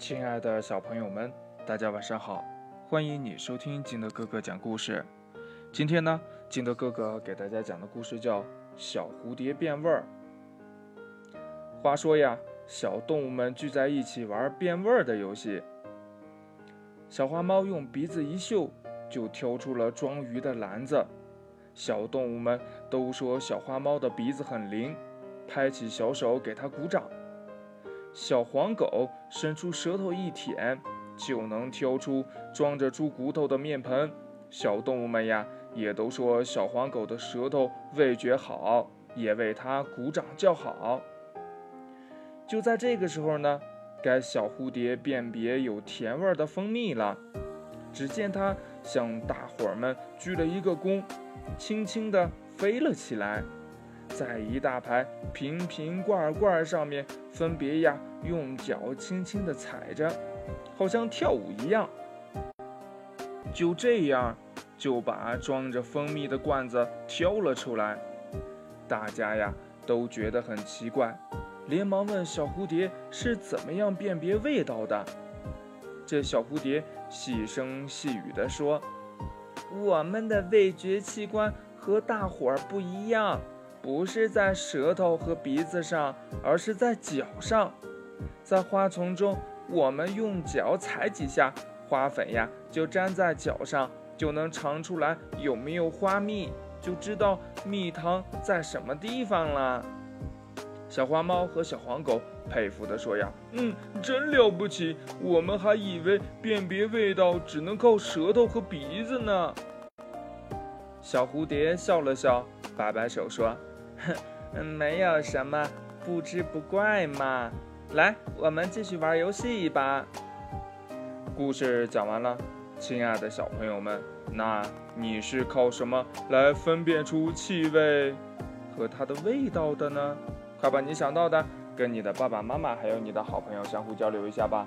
亲爱的小朋友们，大家晚上好！欢迎你收听金德哥哥讲故事。今天呢，金德哥哥给大家讲的故事叫《小蝴蝶变味儿》。话说呀，小动物们聚在一起玩变味儿的游戏。小花猫用鼻子一嗅，就挑出了装鱼的篮子。小动物们都说小花猫的鼻子很灵，拍起小手给它鼓掌。小黄狗伸出舌头一舔，就能挑出装着猪骨头的面盆。小动物们呀，也都说小黄狗的舌头味觉好，也为它鼓掌叫好。就在这个时候呢，该小蝴蝶辨别有甜味的蜂蜜了。只见它向大伙儿们鞠了一个躬，轻轻地飞了起来。在一大排瓶瓶罐罐上面，分别呀用脚轻轻地踩着，好像跳舞一样。就这样，就把装着蜂蜜的罐子挑了出来。大家呀都觉得很奇怪，连忙问小蝴蝶是怎么样辨别味道的。这小蝴蝶细声细语地说：“我们的味觉器官和大伙儿不一样。”不是在舌头和鼻子上，而是在脚上。在花丛中，我们用脚踩几下，花粉呀就粘在脚上，就能尝出来有没有花蜜，就知道蜜糖在什么地方了。小花猫和小黄狗佩服地说：“呀，嗯，真了不起！我们还以为辨别味道只能靠舌头和鼻子呢。”小蝴蝶笑了笑，摆摆手说。哼，没有什么，不知不怪嘛。来，我们继续玩游戏吧。故事讲完了，亲爱的小朋友们，那你是靠什么来分辨出气味和它的味道的呢？快把你想到的跟你的爸爸妈妈还有你的好朋友相互交流一下吧。